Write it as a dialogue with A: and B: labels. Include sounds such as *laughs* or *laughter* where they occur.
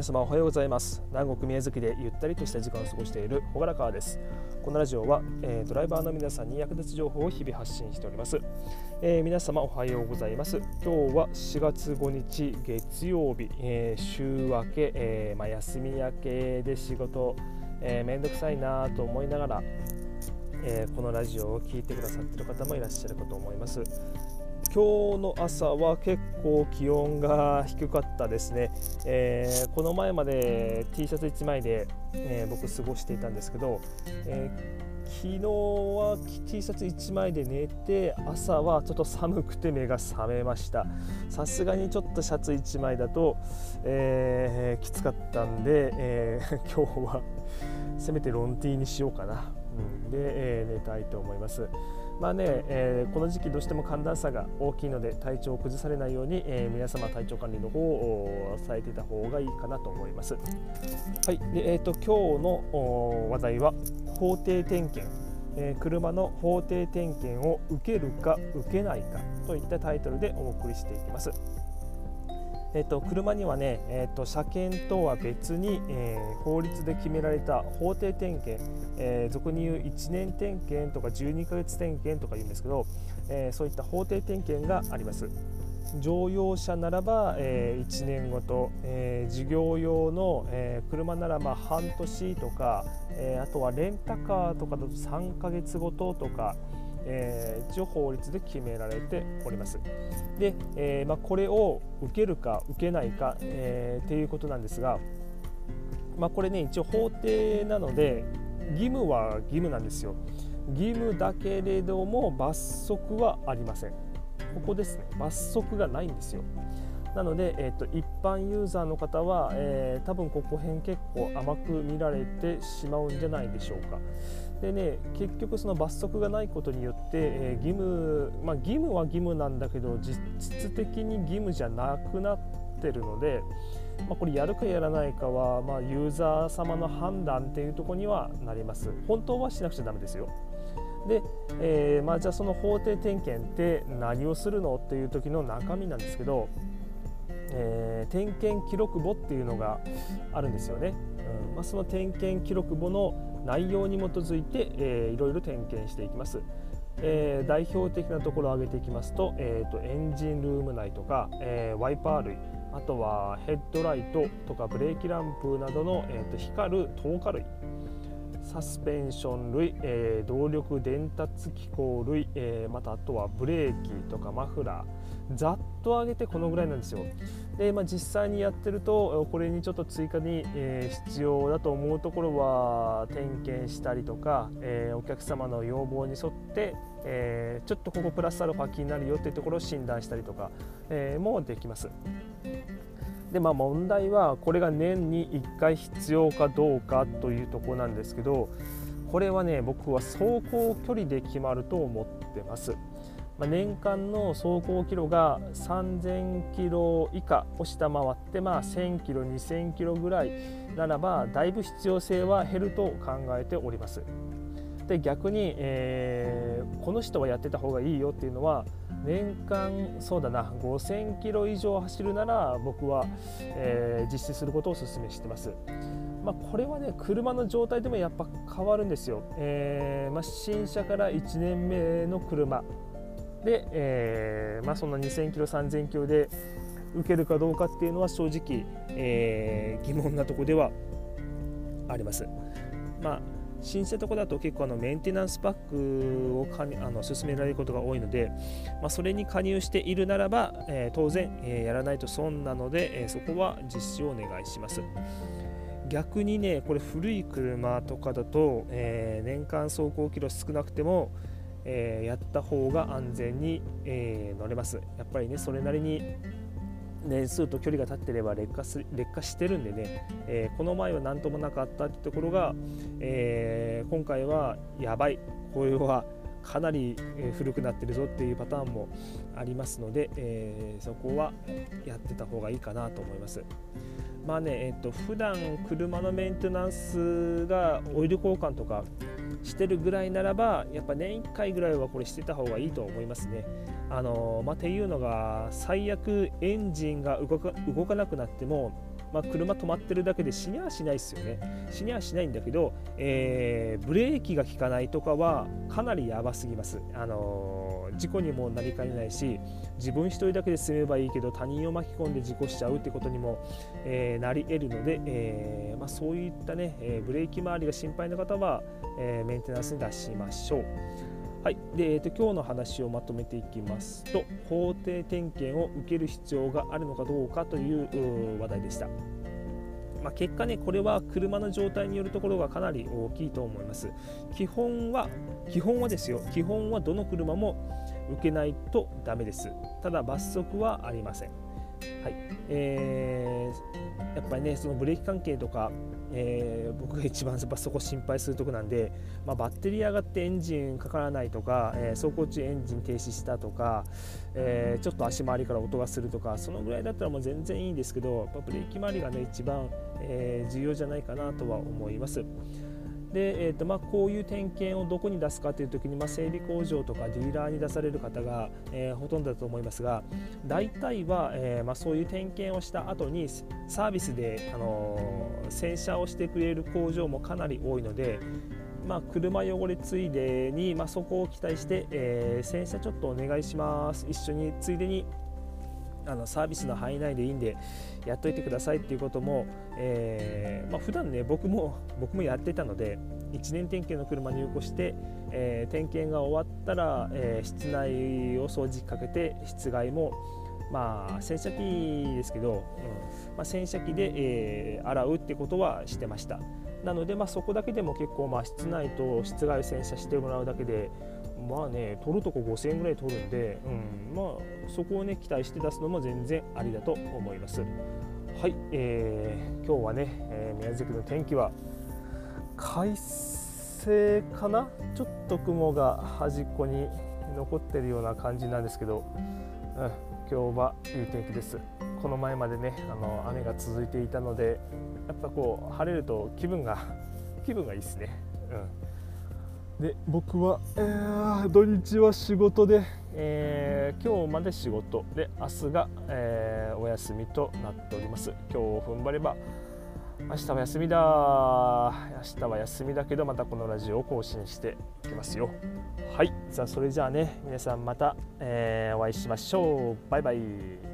A: 皆様おはようございます。南国宮崎でゆったりとした時間を過ごしている朗らかです。このラジオは、えー、ドライバーの皆さんに役立つ情報を日々発信しております、えー、皆様おはようございます。今日は4月5日月曜日、えー、週明け、えまあ、休み明けで仕事、えー、めんどくさいなと思いながらえー、このラジオを聴いてくださっている方もいらっしゃるかと思います。今日の朝は結構気温が低かったですね、えー、この前まで T シャツ1枚で、えー、僕過ごしていたんですけど、えー、昨日は T シャツ1枚で寝て朝はちょっと寒くて目が覚めました。さすがにちょっとシャツ1枚だと、えきつかったんで、え *laughs* 今日はせめてロンティーにしようかな、うん、で、え寝たいと思います。まあね、えー、この時期どうしても寒暖差が大きいので体調を崩されないように、えー、皆様体調管理の方をされていた方がいいかなと思います。はい、でえーと、今日の話題は法定点検、えー、車の法定点検を受けるか受けないかといったタイトルでお送りしていきます。えーと、車にはね、えーと、車検とは別に、えー、法律で決められた法定点検、えー、俗に言う1年点検とか12ヶ月点検とか言うんですけど、えー、そういった法定点検があります。乗用車ならば、え1年ごと、え事業用の、え車ならば半年とか、えあとはレンタカーとかだと3ヶ月ごととか、えー、一応法律で決められております。で、えー、まあ、これを受けるか受けないか、えー、っていうことなんですが、まあ、これね一応法定なので義務は義務なんですよ。義務だけれども罰則はありません。ここですね罰則がないんですよ。なので、えーと、一般ユーザーの方は、えー、多分ここ辺結構甘く見られてしまうんじゃないでしょうか。でね結局その罰則がないことによって、えー、義務まあ義務は義務なんだけど実質的に義務じゃなくなってるので、まあ、これやるかやらないかは、まあ、ユーザー様の判断っていうところにはなります。本当はしなくちゃダメですよ。で、えー、まあ、じゃあその法定点検って何をするのっていう時の中身なんですけど、えー、点検記録簿っていうのがあるんですよね、うんまあ、その点検記録簿の内容に基づいて、えー、いろいろ点検していきます。えー、代表的なところを挙げていきますと,、えーと、エンジンルーム内とか、えー、ワイパー類あとはヘッドライトとかブレーキランプなどの、えーと光る透過類サスペンション類、えー、動力伝達機構類、えー、またあとはブレーキとかマフラーざっと上げてこのぐらいなんですよ。で、まあ、実際にやってるとこれにちょっと追加に、えー、必要だと思うところは点検したりとか、えお客様の要望に沿って、えちょっとここプラスアルファ気になるよっていうところを診断したりとか、えもできます。でまあ問題はこれが年に1回必要かどうかというところなんですけどこれはね僕は走行距離で決まると思ってます。まあ、年間の走行キロが3000キロ以下を下回って、まあ、1000キロ2000キロぐらいならばだいぶ必要性は減ると考えております。で逆に、え、この人はやってた方がいいよっていうのは年間そうだな5000キロ以上走るなら僕は、えー、実施することをお勧めしてます。まあ、これはね車の状態でもやっぱ変わるんですよ。えーまあ、新車から1年目の車で、えーまあ、そんな2000キロ3000キロで受けるかどうかっていうのは正直、えー、疑問なとこではあります。まあ新車とかだと結構あのメンテナンスパックをかあの進められることが多いので、まあ、それに加入しているならば、えー、当然、えー、やらないと損なので、えー、そこは実施をお願いします。逆にね、これ古い車とかだと、え年間走行キロ少なくても、えやった方が安全に、え乗れます。やっぱりね、それなりに年数と距離が経ってれば劣化す劣化してるんでね、えー、この前は何ともなかったってところが、えー、今回はやばいこれはかなり古くなってるぞっていうパターンもありますので、えー、そこはやってた方がいいかなと思います。まあね、えっ、と普段車のメンテナンスがオイル交換とかしてるぐらいならばやっぱ年1回ぐらいはこれしてた方がいいと思いますね。あのまあ、っていうのが最悪エンジンが動か動かなくなってもまあ、車止まってるだけで死にはしないですよね死にはしないんだけど、えー、ブレーキが効かないとかはかなりやばすぎます、あのー、事故にもなりかねないし自分一人だけで済めばいいけど他人を巻き込んで事故しちゃうってことにも、えー、なり得るので、えまあ、そういったね、えブレーキ周りが心配な方は、えメンテナンスに出しましょう。はいでえーと、今日の話をまとめていきますと法定点検を受ける必要があるのかどうかという話題でした。まあ、結果ね、これは車の状態によるところがかなり大きいと思います。基本は、基本はですよ、基本はどの車も受けないとダメです。ただ罰則はありません。はいえー、やっぱりねそのブレーキ関係とか、えー、僕が一番そこ心配するとこなんで、まあ、バッテリー上がってエンジンかからないとか、えー、走行中エンジン停止したとか、えー、ちょっと足回りから音がするとかそのぐらいだったらもう全然いいんですけどブレーキ周りがね一番、え重要じゃないかなとは思います。で、えーとまあ、こういう点検をどこに出すかという時に、まあ、整備工場とかディーラーに出される方が、えー、ほとんどだと思いますが大体は、えーまあ、そういう点検をした後にサービスで、あのー、洗車をしてくれる工場もかなり多いので、まあ、車汚れついでに、ま、そこを期待して、えー、洗車ちょっとお願いします。一緒についでにあのサービスの範囲内でいいんでやっといてくださいっていうことも、えーまあ、普段ね僕も僕もやってたので1年点検の車入庫して、えー、点検が終わったら、えー、室内を掃除機かけて室外もまあ洗車機ですけど、うんまあ、洗車機で、えー、洗うってことはしてました。なので、まあ、そこだけでも結構、まあ、室内と室外洗車してもらうだけでまあね取るとこ5000円ぐらい取るんで、うん、まあそこをね期待して出すのも全然ありだと思います。はい、えー、今日はね、えー、宮崎の天気は快晴かな？ちょっと雲が端っこに残ってるような感じなんですけど、うん、今日はいい天気です。この前までねあの雨が続いていたのでやっぱこう晴れると気分が気分がいいですね。うん。で僕は、えー、土日は仕事で、えー、今日まで仕事。で明日が、えー、お休みとなっております。今日踏ん張れば明日は休みだ。明日は休みだけどまたこのラジオを更新していきますよ。はい。さあそれじゃあね皆さんまた、えー、お会いしましょう。バイバイ。